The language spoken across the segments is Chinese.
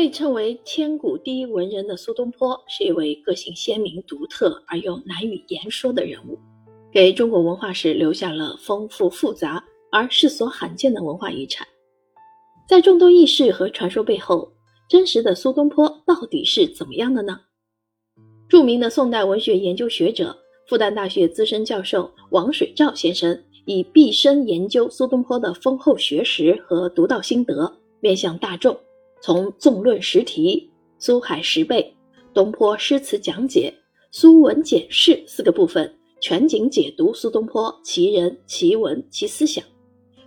被称为千古第一文人的苏东坡，是一位个性鲜明、独特而又难以言说的人物，给中国文化史留下了丰富复杂而世所罕见的文化遗产。在众多轶事和传说背后，真实的苏东坡到底是怎么样的呢？著名的宋代文学研究学者、复旦大学资深教授王水照先生，以毕生研究苏东坡的丰厚学识和独到心得，面向大众。从纵论十题、苏海十备、东坡诗词讲解、苏文简释四个部分，全景解读苏东坡其人、其文、其思想，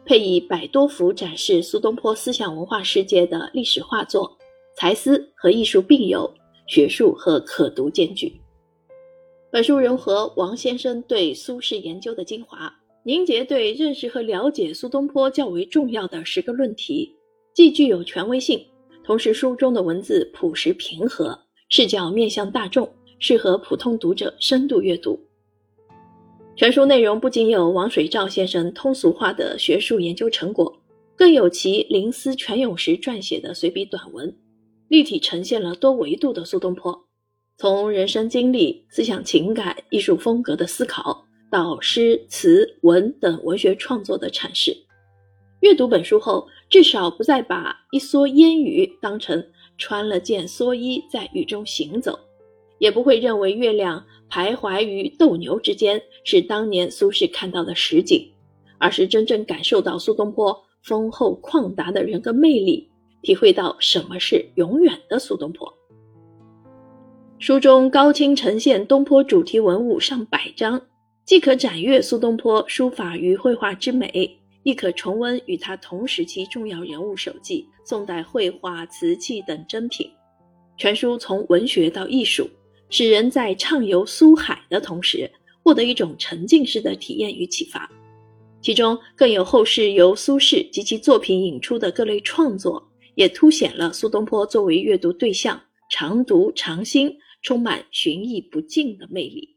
配以百多幅展示苏东坡思想文化世界的历史画作，才思和艺术并有，学术和可读兼具。本书融合王先生对苏轼研究的精华，凝结对认识和了解苏东坡较为重要的十个论题，既具有权威性。同时，书中的文字朴实平和，视角面向大众，适合普通读者深度阅读。全书内容不仅有王水照先生通俗化的学术研究成果，更有其临思泉涌时撰写的随笔短文，立体呈现了多维度的苏东坡，从人生经历、思想情感、艺术风格的思考，到诗词文等文学创作的阐释。阅读本书后，至少不再把一蓑烟雨当成穿了件蓑衣在雨中行走，也不会认为月亮徘徊于斗牛之间是当年苏轼看到的实景，而是真正感受到苏东坡丰厚旷达的人格魅力，体会到什么是永远的苏东坡。书中高清呈现东坡主题文物上百张，既可展阅苏东坡书法与绘画之美。亦可重温与他同时期重要人物手记、宋代绘画、瓷器等珍品。全书从文学到艺术，使人在畅游苏海的同时，获得一种沉浸式的体验与启发。其中更有后世由苏轼及其作品引出的各类创作，也凸显了苏东坡作为阅读对象常读常新、充满寻意不尽的魅力。